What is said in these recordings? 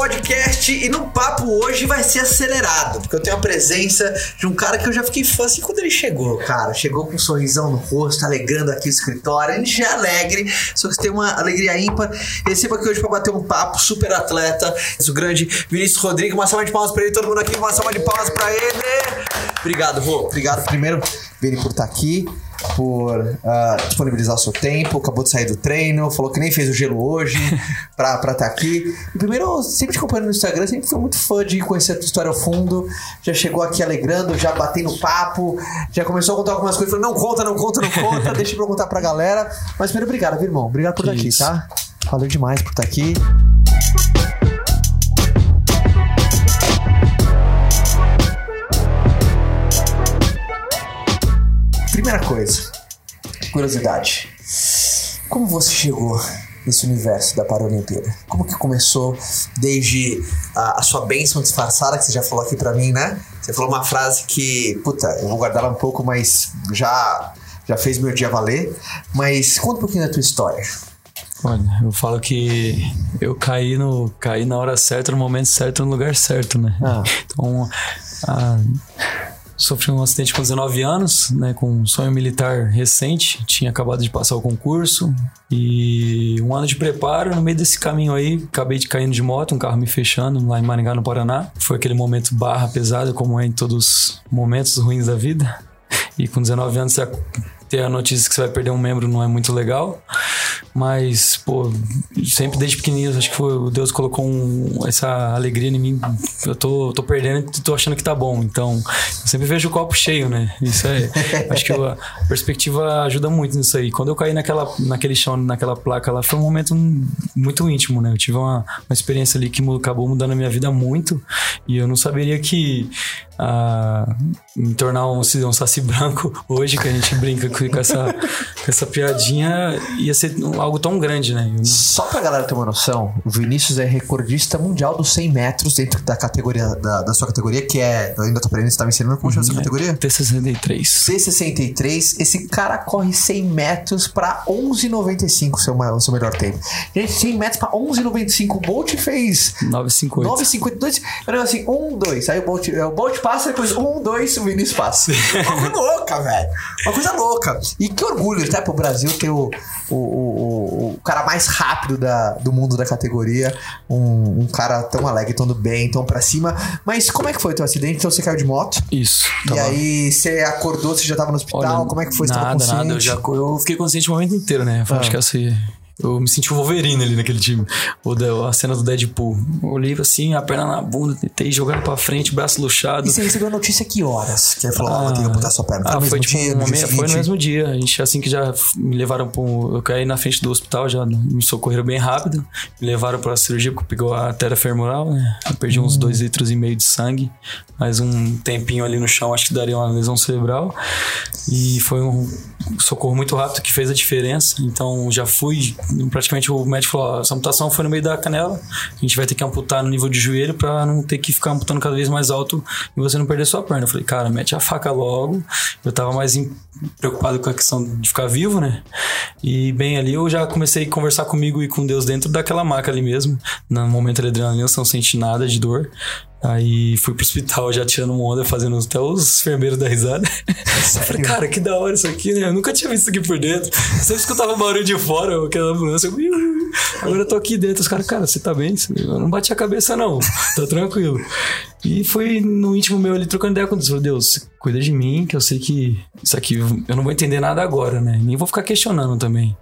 podcast e no papo hoje vai ser acelerado, porque eu tenho a presença de um cara que eu já fiquei fã assim quando ele chegou, cara. Chegou com um sorrisão no rosto, alegrando aqui o escritório. Gente já é alegre, só que tem uma alegria ímpar. Receba aqui hoje para bater um papo, super atleta, o grande Vinícius Rodrigues. Uma salva de palmas para ele, todo mundo aqui, uma salva de palmas para ele. Obrigado, Rô. Obrigado primeiro, Vini, por estar aqui por uh, disponibilizar o seu tempo, acabou de sair do treino, falou que nem fez o gelo hoje pra estar tá aqui. E primeiro, sempre te acompanhando no Instagram, sempre fui muito fã de conhecer a tua história ao fundo. Já chegou aqui alegrando, já batendo papo, já começou a contar algumas coisas, falou, não conta, não conta, não conta, deixa eu contar pra galera. Mas primeiro, obrigado, viu, irmão? Obrigado por estar isso. aqui, tá? Valeu demais por estar aqui. Primeira coisa, curiosidade. Como você chegou nesse universo da Paralimpíada? Como que começou desde a, a, sua bênção disfarçada, que você já falou aqui pra mim, né? Você falou uma frase que, puta, eu vou guardar ela um pouco, mas já, já fez meu dia valer. Mas conta um pouquinho da tua história. Olha, eu falo que eu caí, no, caí na hora certa, no momento certo, no lugar certo, né? Ah. Então, a, Sofri um acidente com 19 anos, né, com um sonho militar recente. Tinha acabado de passar o concurso e um ano de preparo. No meio desse caminho aí, acabei de caindo de moto, um carro me fechando lá em Maringá, no Paraná. Foi aquele momento barra pesada, como é em todos os momentos ruins da vida. E com 19 anos, você ter a notícia que você vai perder um membro não é muito legal. Mas, pô, sempre desde pequenininho, acho que foi, Deus colocou um, essa alegria em mim. Eu tô, tô perdendo e tô achando que tá bom. Então, eu sempre vejo o copo cheio, né? Isso é. acho que a perspectiva ajuda muito nisso aí. Quando eu caí naquela, naquele chão, naquela placa lá, foi um momento muito íntimo, né? Eu tive uma, uma experiência ali que acabou mudando a minha vida muito. E eu não saberia que a me tornar um, um saci branco hoje, que a gente brinca com, com, essa, com essa piadinha, ia ser algo tão grande, né? Só pra galera ter uma noção, o Vinícius é recordista mundial dos 100 metros dentro da categoria, da, da sua categoria, que é, eu ainda tô aprendendo, você tá me ensinando como chama essa uhum. categoria? T63. T63, esse cara corre 100 metros pra 11,95, seu, seu melhor tempo. Gente, 100 metros pra 11,95, o Bolt fez... 9,58. 9,52, eu assim, 1, 2, aí o Bolt, o Bolt passa, depois um, dois, o Vinícius passa. Uma coisa louca, velho. Uma coisa louca. E que orgulho, até pro Brasil ter o, o, o, o cara mais rápido da, do mundo da categoria. Um, um cara tão alegre, tão do bem, tão pra cima. Mas como é que foi o teu acidente? Então você caiu de moto? Isso. E aí você acordou, você já tava no hospital? Olha, como é que foi? Nada, nada. Eu, já, eu fiquei consciente o momento inteiro, né? Eu ah. acho que assim eu me senti o Wolverine ali naquele time. O a cena do Deadpool. Eu olhei assim, a perna na bunda, tentei jogando pra frente, braço luxado. E você recebeu a notícia que horas? Que ele falou, ah, tem que botar sua perna. Ah, foi, tipo, dia, no dia foi no mesmo dia. A gente, assim que já me levaram pra um, Eu caí na frente do hospital, já me socorreram bem rápido. Me levaram pra cirurgia, porque pegou a artéria femoral, né? Eu perdi hum. uns dois litros e meio de sangue. Mais um tempinho ali no chão, acho que daria uma lesão cerebral. E foi um socorro muito rápido que fez a diferença. Então já fui praticamente o médico falou: essa amputação foi no meio da canela, a gente vai ter que amputar no nível de joelho para não ter que ficar amputando cada vez mais alto e você não perder sua perna. Eu falei, cara, mete a faca logo. Eu tava mais preocupado com a questão de ficar vivo, né? E bem ali eu já comecei a conversar comigo e com Deus dentro daquela maca ali mesmo. No momento da adrenalina, não sente nada de dor. Aí fui pro hospital já tirando uma onda, fazendo até os enfermeiros da risada. Falei, cara, que da hora isso aqui, né? Eu nunca tinha visto isso aqui por dentro. Sempre escutava barulho de fora, aquela ambulância. Eu, agora eu tô aqui dentro. Os caras, cara, você tá bem? Eu não bati a cabeça, não. Tá tranquilo. E foi no íntimo meu ali trocando ideia com Deus. Falei, Deus, cuida de mim, que eu sei que isso aqui eu não vou entender nada agora, né? Nem vou ficar questionando também.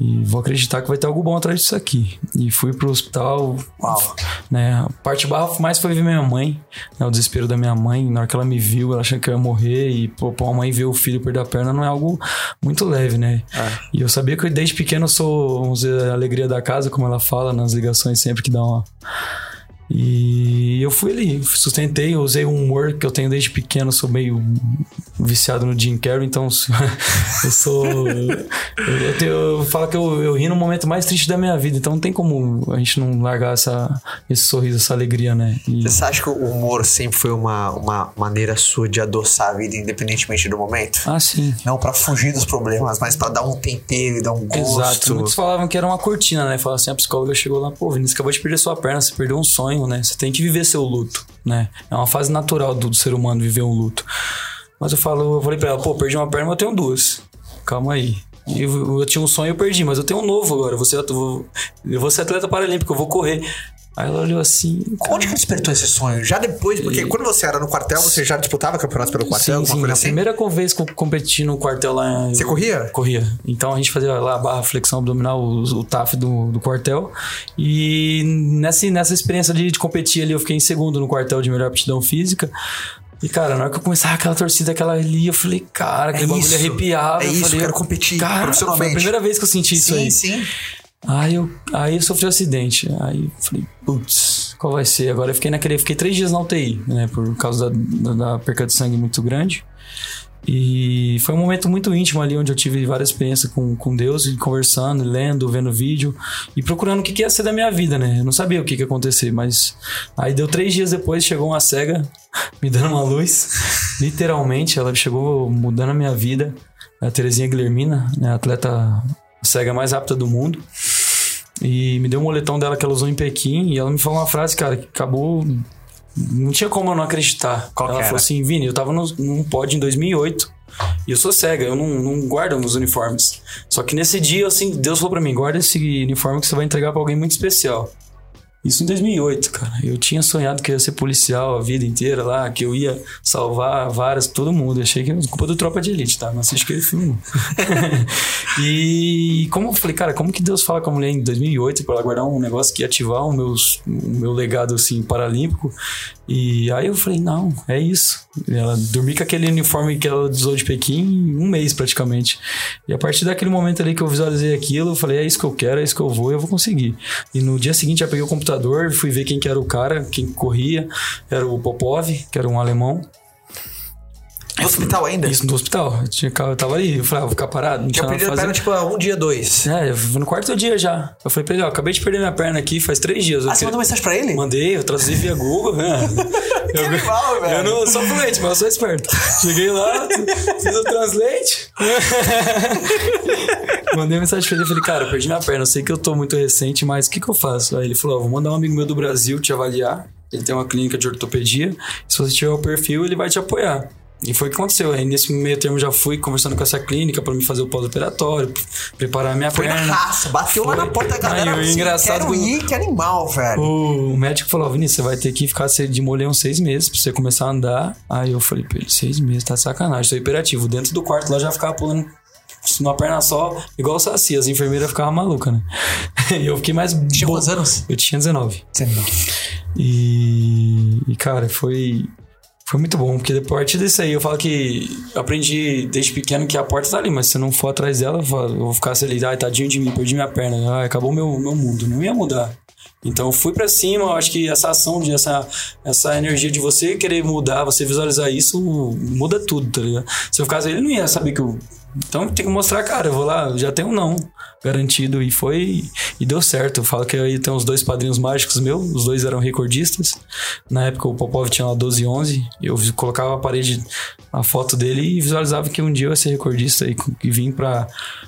E vou acreditar que vai ter algo bom atrás disso aqui. E fui pro hospital. Uau. Né? A parte barra mais foi ver minha mãe, né? O desespero da minha mãe. Na hora que ela me viu, ela achando que eu ia morrer. E, pô, pra uma mãe ver o filho perder a perna não é algo muito leve, né? É. E eu sabia que desde pequeno eu sou, vamos dizer, a alegria da casa, como ela fala nas ligações sempre que dá uma e eu fui ali, sustentei, usei um humor que eu tenho desde pequeno, sou meio viciado no Jim Carrey, então eu sou. eu, tenho, eu falo que eu, eu ri no momento mais triste da minha vida, então não tem como a gente não largar essa, esse sorriso, essa alegria, né? E... Você acha que o humor sempre foi uma, uma maneira sua de adoçar a vida, independentemente do momento? Ah, sim. Não para fugir dos problemas, mas para dar um tempero e dar um gosto. Exato. Muitos falavam que era uma cortina, né? Falavam assim, a psicóloga chegou lá, pô, Vinícius, acabou de perder sua perna, você perdeu um sonho, né? Você tem que viver seu luto, né? É uma fase natural do, do ser humano viver um luto. Mas eu falo, eu falei pra ela, pô, perdi uma perna, mas eu tenho duas. Calma aí. Eu, eu, tinha um sonho, eu perdi, mas eu tenho um novo agora. Vou ser, eu eu vou ser atleta paralímpico, eu vou correr. Aí ela olhou assim. Onde que despertou esse sonho? Já depois, porque e... quando você era no quartel, você já disputava campeonatos pelo quartel? Sim, sim. A assim? primeira vez que eu competi no quartel lá. Você corria? Corria. Então a gente fazia lá a barra flexão abdominal, o, o TAF do, do quartel. E nessa, nessa experiência de, de competir ali, eu fiquei em segundo no quartel de melhor aptidão física. E, cara, na hora que eu começava aquela torcida, aquela ali, eu falei, cara, aquele é bagulho arrepiava. É eu isso, falei, eu quero competir cara, profissionalmente. Foi a primeira vez que eu senti isso sim, aí. Sim, sim. Aí eu, aí eu sofri um acidente. Aí eu falei, putz, qual vai ser? Agora eu fiquei naquele. Fiquei três dias na UTI, né? Por causa da, da, da perca de sangue muito grande. E foi um momento muito íntimo ali, onde eu tive várias experiências com, com Deus, conversando, lendo, vendo vídeo e procurando o que, que ia ser da minha vida, né? Eu não sabia o que, que ia acontecer, mas aí deu três dias depois, chegou uma cega me dando uma luz, literalmente, ela chegou mudando a minha vida. A Terezinha Guilhermina, né? atleta cega mais rápida do mundo. E me deu um moletom dela que ela usou em Pequim e ela me falou uma frase, cara, que acabou não tinha como eu não acreditar. Qual Ela falou assim, Vini, eu tava no, num pod em 2008 e eu sou cega, eu não, não guardo meus uniformes. Só que nesse dia, assim, Deus falou pra mim, guarda esse uniforme que você vai entregar pra alguém muito especial. Isso em 2008, cara. Eu tinha sonhado que ia ser policial a vida inteira lá, que eu ia salvar várias, todo mundo. Eu achei que era culpa do Tropa de Elite, tá? Não assisti aquele filme. e como eu falei, cara, como que Deus fala com a mulher em 2008 para ela guardar um negócio que ia ativar o, meus, o meu legado, assim, paralímpico? E aí eu falei, não, é isso. Ela dormi com aquele uniforme que ela usou de Pequim um mês praticamente. E a partir daquele momento ali que eu visualizei aquilo, eu falei, é isso que eu quero, é isso que eu vou, eu vou conseguir. E no dia seguinte eu peguei o computador, fui ver quem que era o cara, quem corria. Era o Popov, que era um alemão. No hospital ainda? Isso, no hospital. Eu, tinha, eu tava ali, eu falei, ah, vou ficar parado. Não tinha a perna, tipo, um dia, dois. É, no quarto dia já. Eu falei pra ele, ó, acabei de perder minha perna aqui faz três dias. Ah, você mandou mensagem pra ele? Mandei, eu traduzi via Google. Né? que eu, animal, velho. Eu não sou fluente, mas eu sou esperto. Cheguei lá, fiz o translate. Mandei mensagem pra ele, falei, cara, perdi minha perna, eu sei que eu tô muito recente, mas o que que eu faço? Aí ele falou, ó, vou mandar um amigo meu do Brasil te avaliar. Ele tem uma clínica de ortopedia. Se você tiver o perfil, ele vai te apoiar. E foi o que aconteceu. Aí nesse meio termo já fui conversando com essa clínica para me fazer o pós-operatório, preparar minha foi perna. Foi na raça, bateu foi. lá na porta da galera. Aí, assim, engraçado quero ir, que animal, velho. O médico falou, Vinícius, você vai ter que ficar de molhão seis meses pra você começar a andar. Aí eu falei pra ele, seis meses, tá sacanagem, sou hiperativo. Dentro do quarto lá já ficava pulando numa perna só, igual o Saci, as enfermeiras ficavam malucas, né? E eu fiquei mais. Tinha quantos anos? Eu tinha 19. 19. E, e cara, foi foi muito bom, porque a partir disso aí eu falo que aprendi desde pequeno que a porta tá ali, mas se eu não for atrás dela, eu vou ficar ali, ai, tadinho de mim, perdi minha perna, ai, acabou meu, meu mundo, não ia mudar. Então fui para cima, eu acho que essa ação, de, essa, essa energia de você querer mudar, você visualizar isso, muda tudo, tá ligado? Se eu ficasse ele não ia saber que eu então tem que mostrar, cara, eu vou lá, já tenho um não garantido e foi e deu certo. Eu falo que aí tem os dois padrinhos mágicos meus, os dois eram recordistas. Na época o Popov tinha lá 12 e 11, eu colocava a parede a foto dele e visualizava que um dia eu ia ser recordista e, e vim para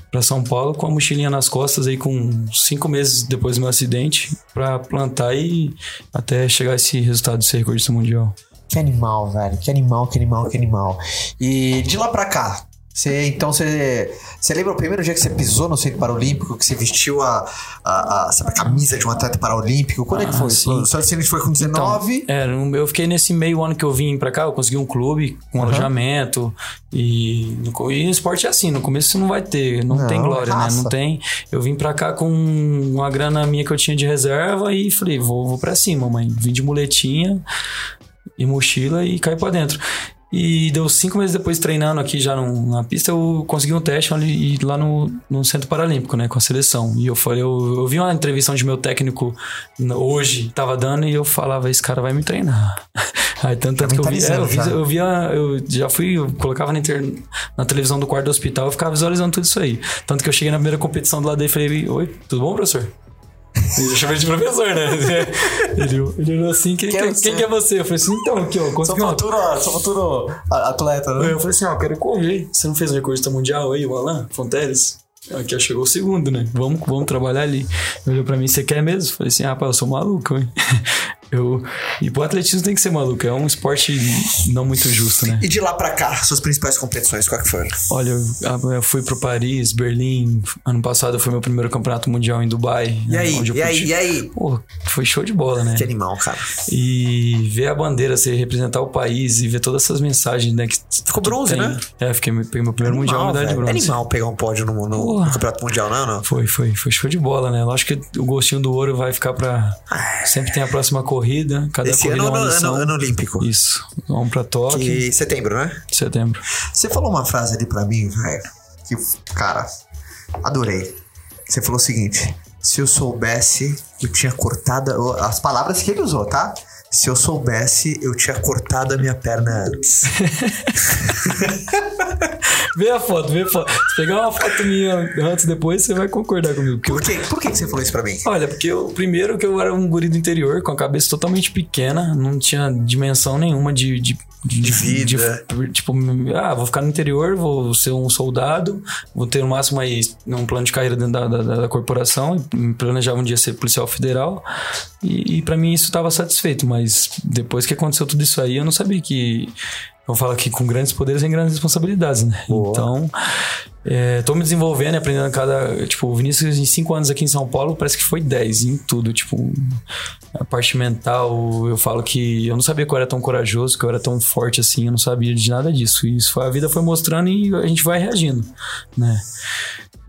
para São Paulo com a mochilinha nas costas aí com cinco meses depois do meu acidente para plantar e até chegar esse resultado de ser recordista mundial. Que animal, velho. Que animal, que animal, que animal. E de lá pra cá, você, então você, você lembra o primeiro dia que você pisou no centro paralímpico, que você vestiu a, a, a, sabe, a camisa de um atleta paralímpico? Quando ah, é que ah, foi? Sim. O seu acidente foi com 19? Então, é, eu fiquei nesse meio ano que eu vim pra cá, eu consegui um clube com uhum. alojamento e no, e esporte é assim, no começo você não vai ter, não, não tem glória, raça. né? Não tem. Eu vim pra cá com uma grana minha que eu tinha de reserva e falei, vou, vou pra cima, mãe. Vim de muletinha e mochila e caí pra dentro. E deu cinco meses depois treinando aqui já no, na pista, eu consegui um teste ali, lá no, no Centro Paralímpico, né, com a seleção. E eu falei, eu, eu vi uma entrevista onde meu técnico hoje tava dando e eu falava, esse cara vai me treinar. Aí tanto, tanto que eu vi, é, eu, vi, eu via, eu já fui, eu colocava na, inter, na televisão do quarto do hospital, eu ficava visualizando tudo isso aí. Tanto que eu cheguei na primeira competição do lado dele e falei, oi, tudo bom, professor? Eu chamei de professor, né? Ele, ele olhou assim, quem, quem, é quem, quem é você? Eu falei assim, então, aqui, ó. Sou futuro, sou futuro atleta, né? Eu falei assim, ó, quero correr. Você não fez um recordista mundial aí, o Alan Fonteles? Aqui chegou o segundo, né? Vamos, vamos trabalhar ali. Ele olhou pra mim, você quer mesmo? Falei assim, rapaz, eu sou maluco, hein? Eu, e pro atletismo tem que ser maluco, é um esporte não muito justo, né? E de lá para cá, suas principais competições, qual que foram? Olha, eu, eu fui pro Paris, Berlim, ano passado foi meu primeiro campeonato mundial em Dubai. E aí, onde e aí, e aí? Pô, foi show de bola, né? Que animal, cara. E ver a bandeira, você representar o país e ver todas essas mensagens, né? Que, Ficou bronze, tem. né? É, fiquei, peguei meu primeiro animal, mundial medalha de bronze. É animal pegar um pódio no, no, no, campeonato mundial, não, não? Foi, foi, foi show de bola, né? Lógico que o gostinho do ouro vai ficar pra... Ah. Sempre tem a próxima corrida, cada Esse ano, ano, ano, ano olímpico. Isso. Vamos pra Tóquio. Que setembro, né? Setembro. Você falou uma frase ali pra mim, velho, que, cara, adorei. Você falou o seguinte: se eu soubesse, eu tinha cortado. As palavras que ele usou, tá? Se eu soubesse, eu tinha cortado a minha perna antes. vê a foto, vê a foto. Se pegar uma foto minha antes e depois, você vai concordar comigo. Por, quê? Por que você falou isso pra mim? Olha, porque eu, primeiro que eu era um guri do interior, com a cabeça totalmente pequena, não tinha dimensão nenhuma de, de de, de vida. De, tipo, ah, vou ficar no interior, vou ser um soldado, vou ter no máximo aí um plano de carreira dentro da, da, da corporação, planejava um dia ser policial federal. E, e para mim isso estava satisfeito, mas depois que aconteceu tudo isso aí, eu não sabia que eu falo aqui com grandes poderes e grandes responsabilidades, né? Boa. Então, é, tô me desenvolvendo e aprendendo cada. Tipo, o Vinícius, em cinco anos aqui em São Paulo, parece que foi dez em tudo. Tipo, a parte mental, eu falo que eu não sabia que eu era tão corajoso, que eu era tão forte assim, eu não sabia de nada disso. E isso foi, a vida foi mostrando e a gente vai reagindo, né?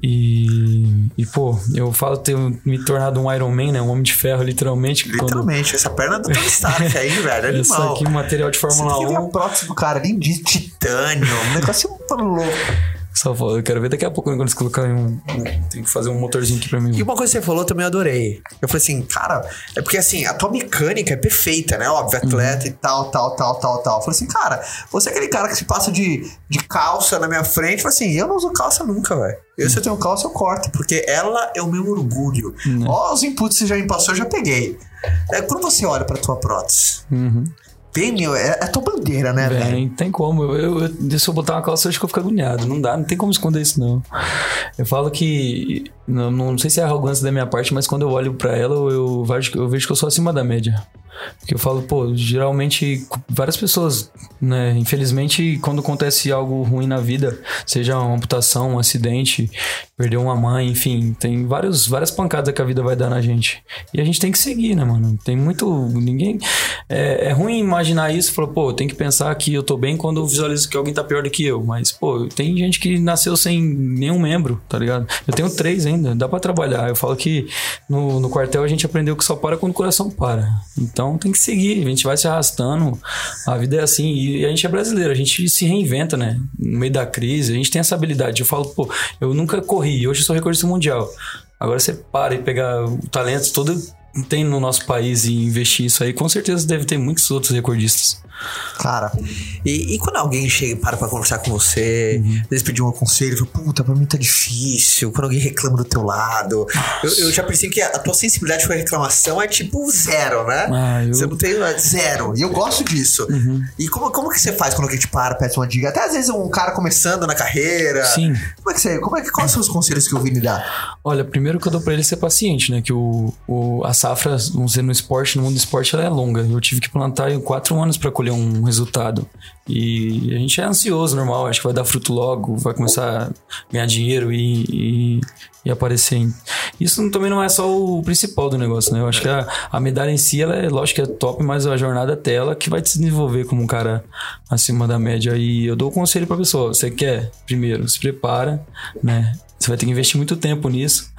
E, e, pô, eu falo ter me tornado um Iron Man, né? Um homem de ferro, literalmente. Literalmente, quando... essa perna do Tony Stark aí, velho, animal. Essa aqui, material de Fórmula Você 1. a próximo cara ali de titânio, um negócio louco. Só eu quero ver daqui a pouco quando eles colocarem um. Tem que fazer um motorzinho aqui pra mim. E uma coisa que você falou também eu adorei. Eu falei assim, cara, é porque assim, a tua mecânica é perfeita, né? Óbvio, atleta uhum. e tal, tal, tal, tal, tal. Eu falei assim, cara, você é aquele cara que se passa de, de calça na minha frente. Eu falei assim, eu não uso calça nunca, velho. Eu, se eu tenho calça, eu corto, porque ela é o meu orgulho. Uhum. Ó, os inputs que você já me passou, eu já peguei. É, quando você olha pra tua prótese. Uhum meu, é, é tua bandeira, né, velho? Não tem como. Eu, eu, eu, se eu botar uma calça, eu acho que eu fico agoniado. Não dá, não tem como esconder isso, não. Eu falo que. Não, não sei se é arrogância da minha parte, mas quando eu olho para ela, eu, vejo, eu vejo que eu sou acima da média. Porque eu falo, pô, geralmente várias pessoas, né? Infelizmente, quando acontece algo ruim na vida, seja uma amputação, um acidente, perder uma mãe, enfim, tem vários, várias pancadas que a vida vai dar na gente. E a gente tem que seguir, né, mano? Tem muito. Ninguém. É, é ruim imaginar isso, falar, pô, tem que pensar que eu tô bem quando eu visualizo que alguém tá pior do que eu. Mas, pô, tem gente que nasceu sem nenhum membro, tá ligado? Eu tenho três ainda, dá para trabalhar. Eu falo que no, no quartel a gente aprendeu que só para quando o coração para. Então tem que seguir, a gente vai se arrastando. A vida é assim, e a gente é brasileiro, a gente se reinventa, né? No meio da crise, a gente tem essa habilidade. Eu falo, pô, eu nunca corri, hoje eu sou recordista mundial. Agora você para e pegar o talento todo tem no nosso país e investir isso aí, com certeza deve ter muitos outros recordistas. Cara, e, e, quando alguém chega e para pra conversar com você, uhum. às vezes pedir um conselho, fala, puta, pra mim tá difícil, quando alguém reclama do teu lado. Eu, eu, já percebi que a, tua sensibilidade com a reclamação é tipo zero, né? Ah, eu... Você não tem é zero. E eu gosto disso. Uhum. E como, como que você faz quando alguém te para, pede uma dica? Até às vezes um cara começando na carreira. Sim. Como é que você. Como é que, quais são os conselhos que o Vini dá? Olha, primeiro que eu dou pra ele ser paciente, né? Que o, o, a safra, vamos dizer, no esporte, no mundo do esporte, ela é longa. Eu tive que plantar quatro anos para colher um resultado. E a gente é ansioso, normal, acho que vai dar fruto logo, vai começar a ganhar dinheiro e, e, e aparecer. Isso também não é só o principal do negócio, né? Eu acho que a, a medalha em si, ela é lógico que é top, mas a jornada até ela que vai te desenvolver como um cara acima da média. E eu dou o um conselho pra pessoa: você quer, primeiro, se prepara, né? Você vai ter que investir muito tempo nisso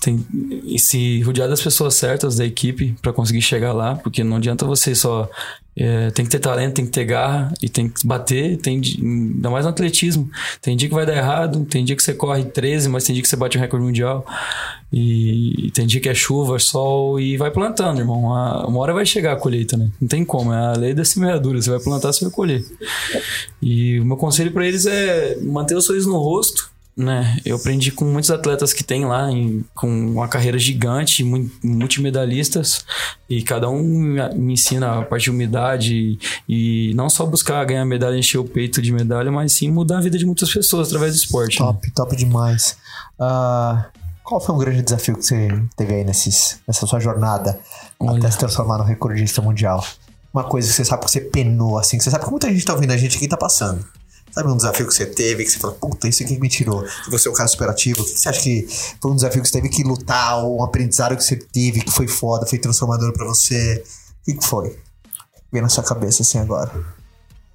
tem e se rodear das pessoas certas da equipe para conseguir chegar lá, porque não adianta você só é, tem que ter talento, tem que ter garra e tem que bater, tem ainda mais no atletismo. Tem dia que vai dar errado, tem dia que você corre 13, mas tem dia que você bate o recorde mundial. E, tem dia que é chuva, sol e vai plantando, irmão. Uma, uma hora vai chegar a colheita, né? Não tem como, é a lei da semeadura. Você vai plantar, você vai colher. E o meu conselho para eles é manter o sorriso no rosto, né? Eu aprendi com muitos atletas que tem lá, em, com uma carreira gigante, multimedalistas, e cada um me ensina a parte de humildade e, não só buscar ganhar medalha, encher o peito de medalha, mas sim mudar a vida de muitas pessoas através do esporte. Top, né? top demais. Uh, qual foi um grande desafio que você teve aí nesses, nessa sua jornada Olha. até se transformar no recordista mundial? Uma coisa que você sabe que você penou, assim, que você sabe que muita gente tá ouvindo a gente aqui tá passando. Sabe um desafio que você teve, que você fala, puta, isso aqui me tirou. Que você é um cara superativo. O que você acha que foi um desafio que você teve que lutar, ou um aprendizado que você teve, que foi foda, foi transformador para você? O que, que foi? Vem na sua cabeça assim agora.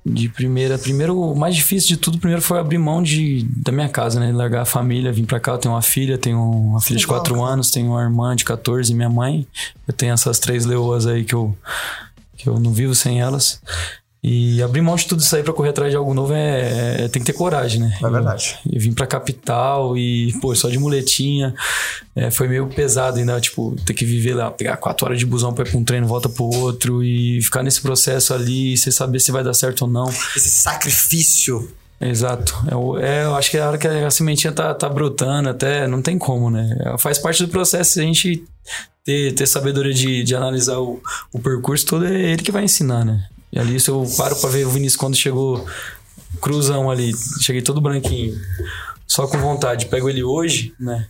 De primeira, primeiro, o mais difícil de tudo, primeiro foi abrir mão de, da minha casa, né? Largar a família, vir pra cá. Eu tenho uma filha, tenho uma filha de 4 anos, tenho uma irmã de 14 e minha mãe. Eu tenho essas três leoas aí que eu, que eu não vivo sem elas. E abrir mão de tudo isso aí pra correr atrás de algo novo é, é tem que ter coragem, né? É verdade. E, vim pra capital e, pô, só de muletinha. É, foi meio pesado ainda, tipo, ter que viver lá, pegar quatro horas de busão pra ir pra um treino, volta pro outro e ficar nesse processo ali, sem saber se vai dar certo ou não. Esse sacrifício. Exato. É, é, eu acho que é a hora que a sementinha tá, tá brotando, até não tem como, né? Faz parte do processo a gente ter, ter sabedoria de, de analisar o, o percurso todo, é ele que vai ensinar, né? E ali, se eu paro pra ver o Vinícius quando chegou cruzão ali, cheguei todo branquinho, só com vontade, pego ele hoje, né?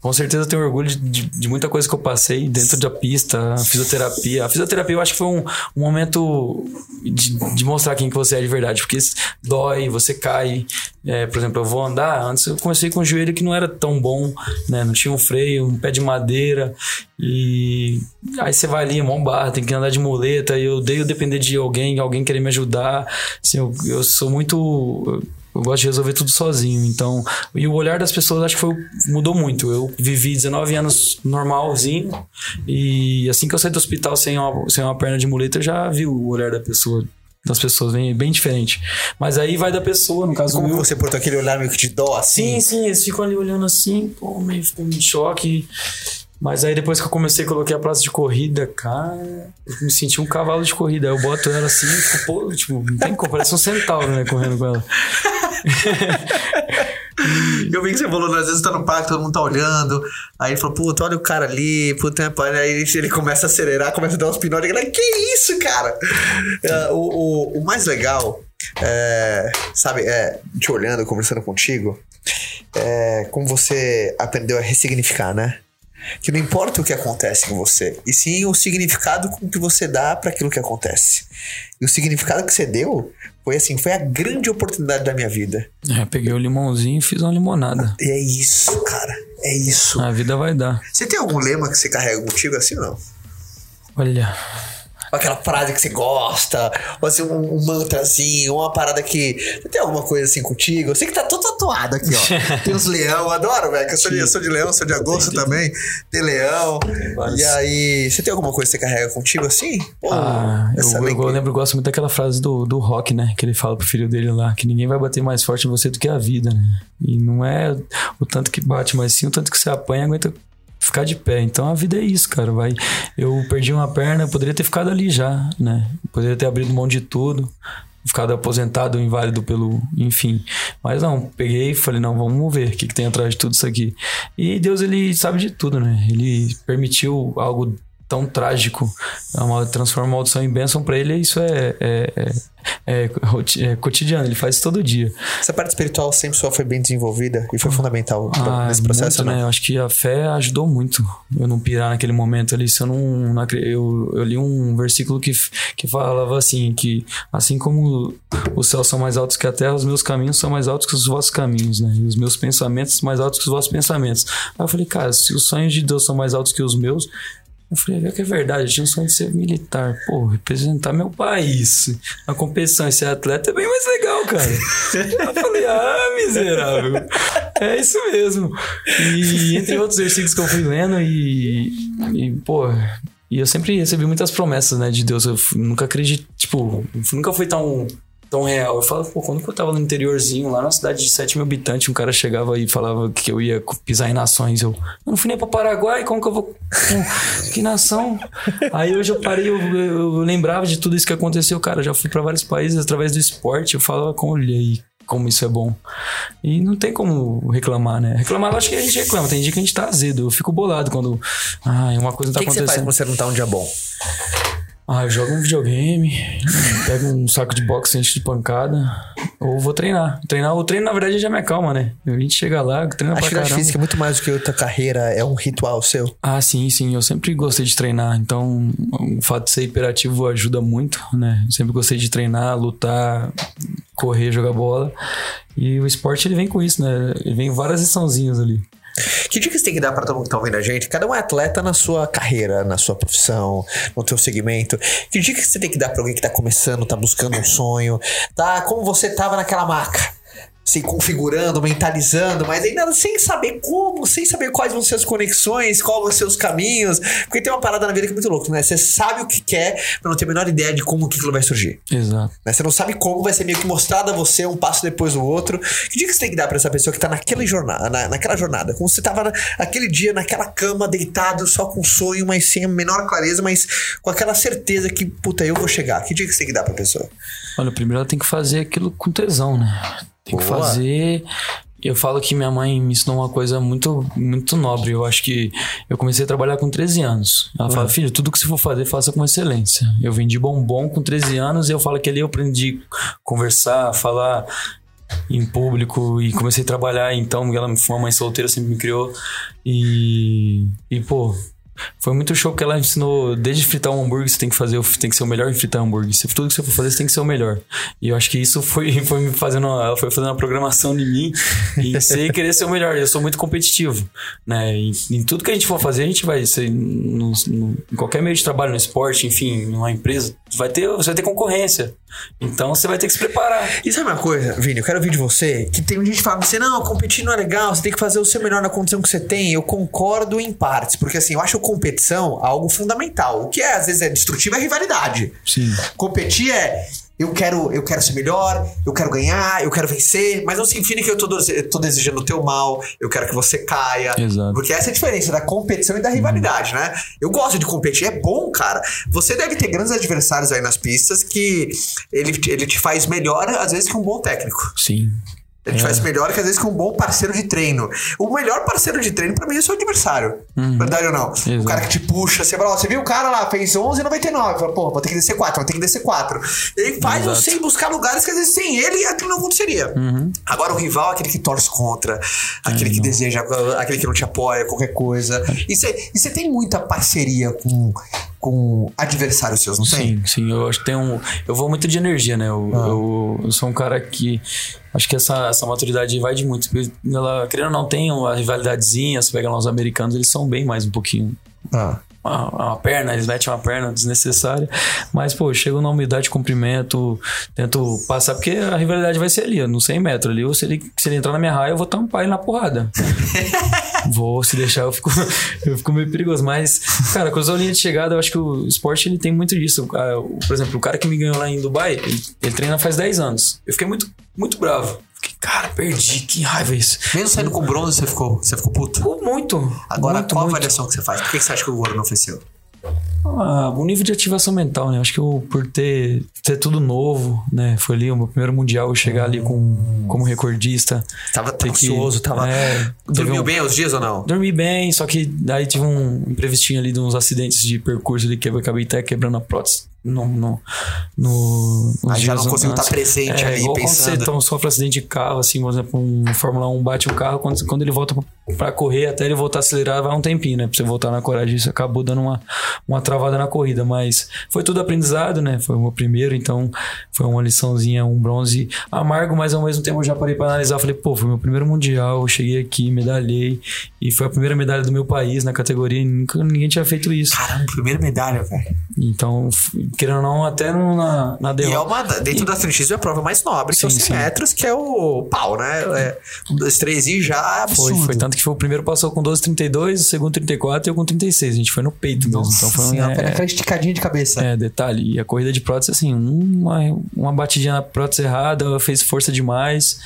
Com certeza eu tenho orgulho de, de, de, muita coisa que eu passei dentro da pista, a fisioterapia. A fisioterapia eu acho que foi um, um momento de, de, mostrar quem que você é de verdade, porque dói, você cai. É, por exemplo, eu vou andar, antes eu comecei com um joelho que não era tão bom, né? Não tinha um freio, um pé de madeira. E aí você vai ali, mão barra, tem que andar de muleta. E eu odeio depender de alguém, alguém querer me ajudar. Assim, eu, eu sou muito eu gosto de resolver tudo sozinho. Então, e o olhar das pessoas acho que foi, mudou muito. Eu vivi 19 anos normalzinho e assim que eu saí do hospital sem uma, sem uma perna de muleta, eu já vi o olhar da pessoa das pessoas bem, bem diferente. Mas aí vai da pessoa, no caso Como meu. você portou aquele olhar meio que de dó assim? Sim, sim, eles ficam ali olhando assim, pô, meio ficam em choque. Mas aí depois que eu comecei a colocar a praça de corrida, cara, eu me senti um cavalo de corrida. Aí eu boto ela assim fico, pô, tipo, não tem como, parece um centauro, né, correndo com ela. eu vi que você falou, às vezes tá no parque, todo mundo tá olhando. Aí ele falou, puta, olha o cara ali, puta, aí ele começa a acelerar, começa a dar uns pinotes. Ele, que isso, cara? Uh, o, o, o, mais legal, é, sabe, é, te olhando, conversando contigo, é como você aprendeu a ressignificar, né? Que não importa o que acontece com você, e sim o significado com que você dá para aquilo que acontece. E o significado que você deu foi assim, foi a grande oportunidade da minha vida. É, peguei o limãozinho e fiz uma limonada. E é isso, cara. É isso. A vida vai dar. Você tem algum lema que você carrega contigo assim ou não? Olha, aquela frase que você gosta, ou assim, um, um mantrazinho, uma parada que. Tem alguma coisa assim contigo? Eu sei que tá todo tatuado aqui, ó. tem os leão, adoro, velho. Eu sou de, sou de leão, sou de agosto também. Tem leão. e aí, você tem alguma coisa que você carrega contigo assim? Pô, ah, eu, eu, eu, lembro, eu gosto muito daquela frase do, do Rock, né? Que ele fala pro filho dele lá, que ninguém vai bater mais forte em você do que a vida, né? E não é o tanto que bate, mas sim o tanto que você apanha, aguenta ficar de pé. Então a vida é isso, cara. Vai, eu perdi uma perna, eu poderia ter ficado ali já, né? poderia ter abrido mão de tudo, ficado aposentado, inválido pelo, enfim. Mas não, peguei e falei, não, vamos ver o que, que tem atrás de tudo isso aqui. E Deus ele sabe de tudo, né? Ele permitiu algo tão trágico, é uma, transforma a maldição em bênção para ele, isso é, é, é, é, é, cotidiano, ele faz isso todo dia. Essa parte espiritual sempre só foi bem desenvolvida e foi fundamental ah, nesse processo, muito, né? Eu acho que a fé ajudou muito eu não pirar naquele momento ali. Se eu não, não eu, eu li um versículo que, que falava assim, que assim como os céus são mais altos que a terra, os meus caminhos são mais altos que os vossos caminhos, né? E os meus pensamentos mais altos que os vossos pensamentos. Aí eu falei, cara, se os sonhos de Deus são mais altos que os meus, eu falei, é que é verdade, eu tinha um sonho de ser militar. Pô, representar meu país na competição e ser atleta é bem mais legal, cara. eu falei, ah, miserável. É isso mesmo. E entre outros versículos que eu fui lendo e, e pô, e eu sempre recebi muitas promessas, né, de Deus. Eu nunca acredito, tipo, nunca fui tão tão real. Eu falo, pô, quando eu tava no interiorzinho, lá na cidade de 7 mil habitantes, um cara chegava e falava que eu ia pisar em nações. Eu, não fui nem pra Paraguai, como que eu vou. que nação? Aí hoje eu parei, eu, eu, lembrava de tudo isso que aconteceu, cara. Eu já fui para vários países através do esporte. Eu falava com ele aí. Como isso é bom. E não tem como reclamar, né? Reclamar, eu acho que a gente reclama. Tem dia que a gente tá azedo. Eu fico bolado quando. Ah, uma coisa não tá que acontecendo. O que você faz quando você não tá um dia bom? Ah, eu jogo um videogame, pego um saco de boxe antes de pancada, ou vou treinar. Treinar, o treino, na verdade, já me acalma, né? A gente chega lá, treina Acho pra caramba. física é muito mais do que outra carreira, é um ritual seu. Ah, sim, sim. Eu sempre gostei de treinar, então o fato de ser hiperativo ajuda muito, né? Eu sempre gostei de treinar, lutar, correr, jogar bola. E o esporte, ele vem com isso, né? Ele vem várias liçãozinhas ali. Que dicas tem que dar para todo mundo que tá ouvindo a gente? Cada um é atleta na sua carreira, na sua profissão, no teu segmento. Que dicas você tem que dar para alguém que tá começando, tá buscando um sonho, tá como você tava naquela maca? Se configurando, mentalizando, mas ainda sem saber como, sem saber quais vão ser as conexões, quais vão ser os caminhos. Porque tem uma parada na vida que é muito louca, né? Você sabe o que quer, mas não tem a menor ideia de como aquilo vai surgir. Exato. Né? Você não sabe como, vai ser meio que mostrado a você um passo depois do outro. Que dia que você tem que dar pra essa pessoa que tá naquela jornada, na, naquela jornada? Como você tava naquele dia, naquela cama, deitado, só com sonho, mas sem a menor clareza, mas com aquela certeza que, puta, eu vou chegar. Que dia que você tem que dar pra pessoa? Olha, primeiro ela tem que fazer aquilo com tesão, né? Tem Boa. que fazer. Eu falo que minha mãe me ensinou uma coisa muito, muito nobre. Eu acho que eu comecei a trabalhar com 13 anos. Ela uhum. fala, filho, tudo que você for fazer, faça com excelência. Eu vendi bombom com 13 anos e eu falo que ali eu aprendi a conversar, falar em público e comecei a trabalhar. Então, ela foi uma mãe solteira, sempre me criou. E, e pô, foi muito show que ela ensinou, desde fritar um hambúrguer, você tem que fazer, tem que ser o melhor em fritar hambúrguer. Se tudo que você for fazer, você tem que ser o melhor. E eu acho que isso foi, foi me fazendo, ela foi fazendo uma programação em mim e sei querer ser o melhor. Eu sou muito competitivo, né? Em, tudo que a gente for fazer, a gente vai ser no, no, em qualquer meio de trabalho, no esporte, enfim, numa empresa, vai ter, você vai ter concorrência. Então você vai ter que se preparar. E sabe uma coisa, Vini? Eu quero ouvir de você que tem gente que fala você, não, competir não é legal, você tem que fazer o seu melhor na condição que você tem. Eu concordo em partes, porque assim, eu acho competição algo fundamental. O que é, às vezes, é destrutivo é rivalidade. Sim. Competir é eu quero, eu quero ser melhor, eu quero ganhar, eu quero vencer, mas não significa que eu tô, tô desejando o teu mal, eu quero que você caia. Exato. Porque essa é a diferença da competição e da rivalidade, né? Eu gosto de competir, é bom, cara. Você deve ter grandes adversários aí nas pistas que ele, ele te faz melhor, às vezes, que um bom técnico. Sim. Ele é. faz melhor que às vezes com um bom parceiro de treino. O melhor parceiro de treino para mim é o seu adversário. Uhum. Verdade ou não? Exato. O cara que te puxa, você fala, ó, você viu o cara lá, fez 11,99. Fala, pô, vou ter que descer 4, vou ter que descer 4. Ele faz Exato. você ir buscar lugares que às vezes sem ele aquilo não aconteceria. Uhum. Agora o rival é aquele que torce contra, aquele é, que deseja, aquele que não te apoia, qualquer coisa. E você tem muita parceria com com adversários seus, não tem? Sim, sim. Eu acho que tem um. Eu vou muito de energia, né? Eu, ah. eu, eu, sou um cara que. Acho que essa, essa maturidade vai de muito. Ela, querendo ou não, tem uma rivalidadezinha. Você pega lá os americanos, eles são bem mais um pouquinho. Ah uma, uma, perna, eles metem uma perna desnecessária. Mas, pô, chego na humildade, cumprimento, tento passar, porque a rivalidade vai ser ali, no 100 metros ali. Ou se ele, se ele entrar na minha raia, eu vou tampar ele na porrada. vou, se deixar, eu fico, eu fico meio perigoso. Mas, cara, com a linha de chegada, eu acho que o esporte ele tem muito disso. Por exemplo, o cara que me ganhou lá em Dubai, ele, ele treina faz 10 anos. Eu fiquei muito, muito bravo. Cara, perdi, que raiva isso. Mesmo saindo com bronze, você ficou, você ficou puto? Muito. Agora, muito, qual muito. a avaliação que você faz? Por que você acha que o ouro não ofereceu? Ah, o nível de ativação mental, né? Acho que eu, por ter, ter tudo novo, né? Foi ali o meu primeiro mundial, eu chegar ali com, como recordista. Tava ansioso, tava. É, Dormiu um, bem os dias ou não? Dormi bem, só que daí tive um imprevistinho ali de uns acidentes de percurso ali que eu acabei até quebrando a prótese no, no, no Aí já não conseguiu estar presente é, ali igual pensando. Quando você então, sofre acidente de carro, assim, por exemplo, um Fórmula 1 bate o carro, quando, quando ele volta para correr, até ele voltar a acelerar, vai um tempinho, né? Pra você voltar na coragem. Isso acabou dando uma, uma travada na corrida, mas foi tudo aprendizado, né? Foi o meu primeiro, então foi uma liçãozinha, um bronze amargo, mas ao mesmo tempo eu já parei para analisar. Falei, pô, foi meu primeiro mundial, eu cheguei aqui, medalhei, e foi a primeira medalha do meu país na categoria, nunca ninguém tinha feito isso. Caramba, primeira medalha, velho. Então, querendo ou não, até no, na, na E é uma, dentro e... do atletismo é a prova mais nobre, que é os 100 metros, que é o pau, né? É, um, dois, três e já é absurdo. Foi, foi tanto que foi o primeiro passou com 12,32, o segundo 34 e eu com 36. A gente foi no peito mesmo. Nossa então foi senhora, é, aquela esticadinha de cabeça. É, detalhe. E a corrida de prótese, assim, uma, uma batidinha na prótese errada, fez força demais.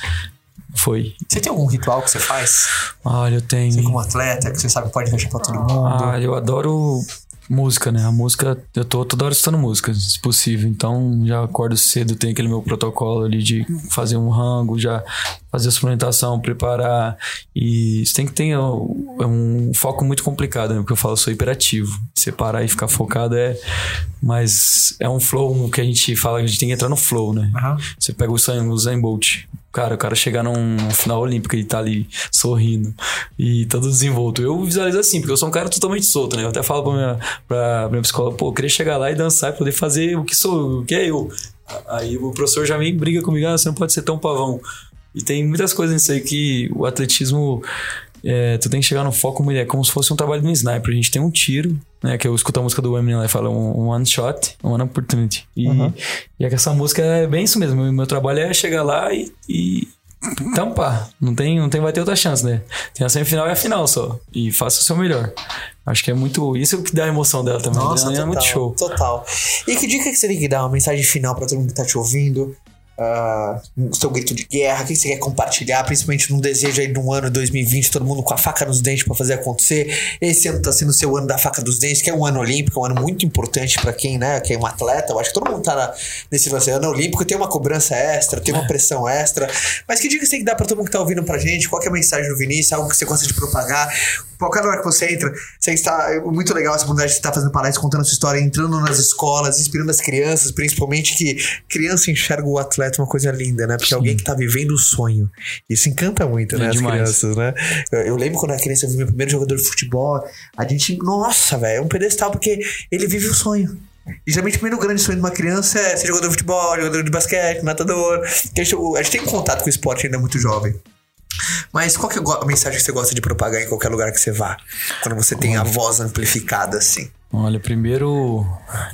Foi. Você tem algum ritual que você faz? Olha, eu tenho. Você como atleta, que você sabe que pode viajar pra todo mundo? Ah, eu adoro música, né? A música, eu tô toda hora escutando música, se possível. Então, já acordo cedo, tem aquele meu protocolo ali de fazer um rango, já fazer a suplementação, preparar. E isso tem que ter um, um foco muito complicado, né? Porque eu falo, eu sou hiperativo. Separar e ficar focado é. Mas é um flow que a gente fala que a gente tem que entrar no flow, né? Uhum. Você pega o Zen, o Zen Bolt. Cara, o cara chegar num final olímpico, ele tá ali sorrindo e todo desenvolto. Eu visualizo assim, porque eu sou um cara totalmente solto, né? Eu até falo pra minha, pra minha psicóloga, pô, eu queria chegar lá e dançar e poder fazer o que sou, o que é eu. Aí o professor já vem briga comigo, ah, você não pode ser tão pavão. E tem muitas coisas nisso aí que o atletismo é, tu tem que chegar no foco ele é, como se fosse um trabalho de um sniper. A gente tem um tiro, né? Que eu escuto a música do Eminem lá e fala um, one shot, one opportunity. E, uhum. e é que essa música é bem isso mesmo. Meu, meu trabalho é chegar lá e, e tampar. Não tem, não tem, vai ter outra chance, né? Tem a semifinal e a final só. E faça o seu melhor. Acho que é muito. Isso que dá a emoção dela também. Nossa, total, é muito show. Total. E que dica que você tem que dar? Uma mensagem final para todo mundo que tá te ouvindo? Uh, seu grito de guerra, o que você quer compartilhar, principalmente num desejo aí de um ano 2020, todo mundo com a faca nos dentes para fazer acontecer. Esse ano tá sendo o seu ano da faca dos dentes, que é um ano olímpico, um ano muito importante para quem, né, que é um atleta. Eu acho que todo mundo tá na, nesse ano olímpico, tem uma cobrança extra, tem uma é. pressão extra. Mas que dica você tem que dar para todo mundo que tá ouvindo pra gente? Qual é a mensagem do Vinícius? Algo que você gosta de propagar? Qualquer lugar que você entra, você está é muito legal essa oportunidade de estar fazendo palestras, contando a sua história, entrando nas escolas, inspirando as crianças, principalmente que criança enxerga o atleta é uma coisa linda, né? Porque Sim. alguém que tá vivendo o sonho. Isso encanta muito, é né? Demais. As crianças, né? Eu, eu, lembro quando a criança viu meu primeiro jogador de futebol, a gente, nossa, velho, é um pedestal porque ele vive o sonho. E geralmente o primeiro grande sonho de uma criança é ser jogador de futebol, jogador de basquete, matador. A gente, a gente tem contato com o esporte ainda muito jovem. Mas qual que é a mensagem que você gosta de propagar em qualquer lugar que você vá? Quando você tem a voz amplificada assim? Olha, primeiro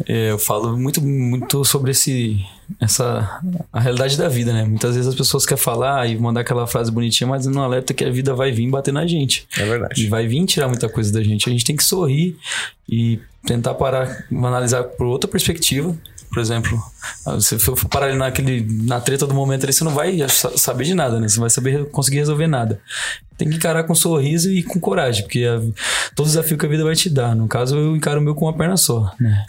é, eu falo muito, muito sobre esse, essa a realidade da vida, né? Muitas vezes as pessoas querem falar e mandar aquela frase bonitinha, mas não alerta que a vida vai vir bater na gente. É verdade. E vai vir tirar muita coisa da gente. A gente tem que sorrir e tentar parar, analisar por outra perspectiva por exemplo, se for parar ali naquele, na treta do momento ali, você não vai saber de nada, né? Você não vai saber conseguir resolver nada. Tem que encarar com sorriso e com coragem, porque a, todo desafio que a vida vai te dar. No caso, eu encaro o meu com uma perna só, né?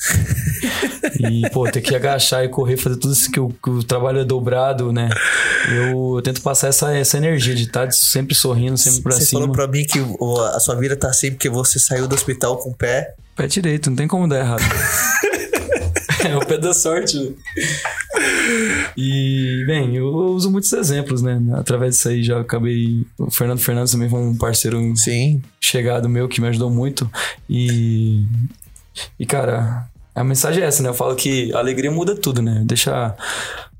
e, pô, ter que agachar e correr, fazer tudo isso que o, que o trabalho é dobrado, né? Eu, eu, tento passar essa, essa energia de estar sempre sorrindo, sempre pra você cima. Você falou pra mim que a sua vida tá assim porque você saiu do hospital com o pé. Pé direito, não tem como dar errado. é o pé da sorte. E, bem, eu uso muitos exemplos, né? Através disso aí já acabei. O Fernando Fernandes também foi um parceiro Sim. chegado meu que me ajudou muito. E. E, cara, a mensagem é essa, né? Eu falo que alegria muda tudo, né? Deixa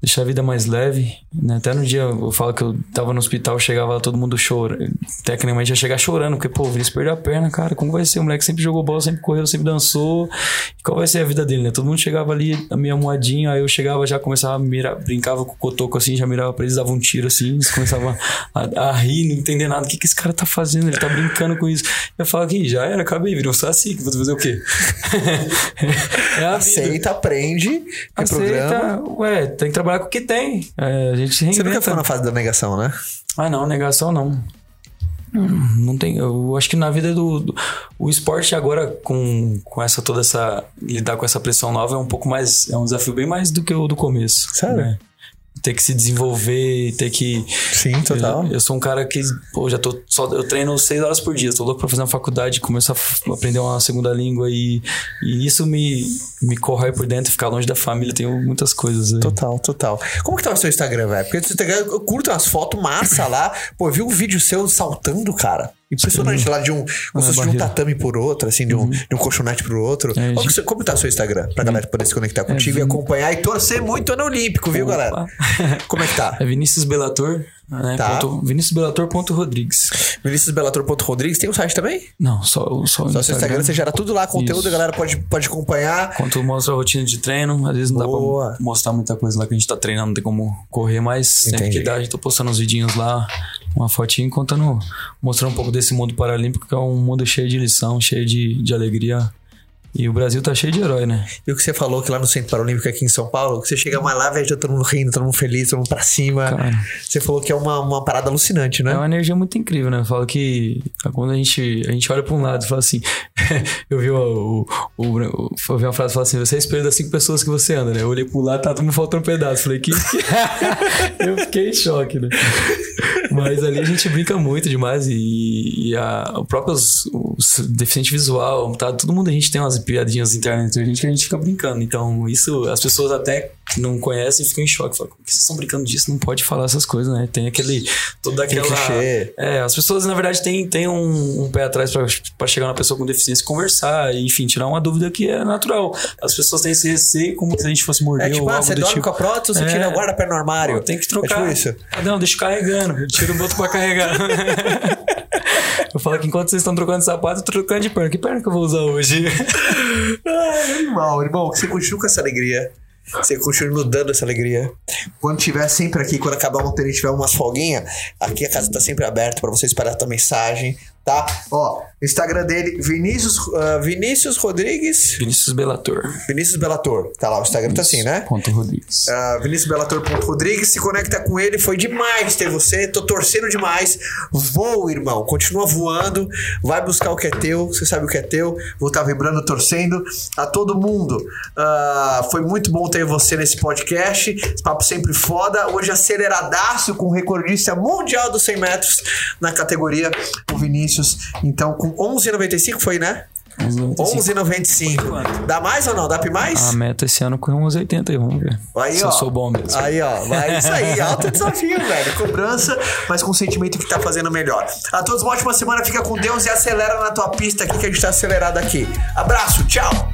deixar a vida mais leve, né? Até no dia eu falo que eu tava no hospital, chegava lá todo mundo chorando. Tecnicamente ia chegar chorando, porque, pô, o Vinícius perdeu a perna, cara. Como vai ser? O moleque sempre jogou bola, sempre correu, sempre dançou. E qual vai ser a vida dele, né? Todo mundo chegava ali, a minha moedinha, aí eu chegava já, começava a mirar, brincava com o cotoco assim, já mirava pra eles, dava um tiro assim, eles começavam a, a, rir, não entender nada. O que, que esse cara tá fazendo? Ele tá brincando com isso. Eu falo aqui, já era, acabei, virou só assim, que vou fazer o quê? é a Aceita, vida. aprende, Aceita, ué, tem que trabalhar com o que tem. É, a gente Você nunca foi na fase da negação, né? Ah, não, negação não. Não tem. Eu acho que na vida do, do, O esporte agora, com, com essa toda essa. lidar com essa pressão nova é um pouco mais. É um desafio bem mais do que o do começo. Sério? Né? Ter que se desenvolver, ter que. Sim, total. Eu, eu, sou um cara que, pô, já tô. Só, eu treino seis horas por dia, tô louco pra fazer uma faculdade, começar a aprender uma segunda língua e, e isso me, me corrói por dentro, ficar longe da família, tenho muitas coisas aí. Total, total. Como que tá o seu Instagram, velho? Porque o seu Instagram eu curto umas fotos massa lá. Pô, eu vi um vídeo seu saltando, cara. Impressionante lá de um. Como se fosse de um tatame por outro, assim, de um, Uhum. de um colchonete pro outro. É, que gente- como tá seu Instagram? Pra galera poder se conectar contigo e acompanhar e torcer muito ano olímpico, viu, Opa. galera? Como é que tá? É Vinícius Belator, né? Tá. Ponto, ViníciusBelator.rodrigues. ViniciusBelator.rodrigues tem um site também? Não, só, o- só, o Só seu Instagram, você gera tudo lá, conteúdo, Isso. a galera pode, pode acompanhar. Quanto mostra a rotina de treino, às vezes não Boa. dá pra mostrar muita coisa lá que a gente tá treinando, não tem como correr, mas sempre Entendi. que dá, a gente tá postando uns vidinhos lá, uma fotinha contando, mostrando um pouco desse mundo paralímpico, que é um mundo cheio de lição, cheio de, de alegria. E o Brasil tá cheio de herói, né? E o que você falou que lá no Centro Paralímpico aqui em São Paulo, que você chega mais lá, veja todo mundo rindo, todo mundo feliz, todo mundo pra cima. Cara. Você falou que é uma, uma parada alucinante, né? É uma energia muito incrível, né? Eu falo que quando a gente, a gente olha pra um lado e fala assim. eu vi o, o, o, o- eu vi uma frase que fala assim: você é espelho das cinco pessoas que você anda, né? Eu olhei pro lado, tá todo mundo faltando um pedaço. Falei, que. eu fiquei em choque, né? Mas ali a gente brinca muito demais e, e a, o próprio os, os deficiente visual, tá? Todo mundo a gente tem umas piadinhas internas entre a gente que a gente fica brincando. Então, isso as pessoas até que não conhecem ficam em choque. Falam, como que vocês estão brincando disso? Não pode falar essas coisas, né? Tem aquele. Toda Tem aquela. clichê. É, as pessoas, na verdade, têm, têm um, um pé atrás pra, pra chegar uma pessoa com deficiência e conversar, e, enfim, tirar uma dúvida que é natural. As pessoas têm esse receio como se a gente fosse morder É tipo, ou ah, algo você do dorme tipo. com a prótese você É. tira a guarda-pé no armário? Pô, tem que trocar. É tipo. Ah, Não, deixa carregando. Eu tiro o boto pra carregar. eu falo que enquanto vocês estão trocando sapato, eu tô trocando de perna. Que perna que eu vou usar hoje? Ai, irmão, que você continue com essa alegria. Você continue nos dando essa alegria. Quando tiver sempre aqui, quando acabar o treino e tiver umas folguinhas, aqui a casa tá sempre aberta pra você espalhar tua mensagem, tá? Ó, Instagram dele, Vinícius, ah, Vinícius Rodrigues. Vinícius Belator. Vinícius Belator. Tá lá, o Instagram tá assim, né? Ponto Rodrigues. Uh, ViníciusBelator.rodrigues, se conecta com ele, foi demais ter você, tô torcendo demais. Voa, irmão, continua voando, vai buscar o que é teu, você sabe o que é teu, vou estar vibrando, torcendo a todo mundo. Uh, foi muito bom ter você nesse podcast, esse papo sempre foda. Hoje aceleradaço com o recordista mundial dos 100 metros na categoria, o Vinícius. Então, com 11,95 foi, né? 11,95. Dá mais ou não? Dá pra ir mais? A meta esse ano com uns 80 aí, vamos ver. Aí, Se ó. eu sou bom mesmo. Aí, ó. Vai isso aí. Alto desafio, velho. Cobrança, mas com o sentimento que tá fazendo melhor. A todos uma ótima semana. Fica com Deus e acelera na tua pista aqui que a gente tá acelerado aqui. Abraço. Tchau.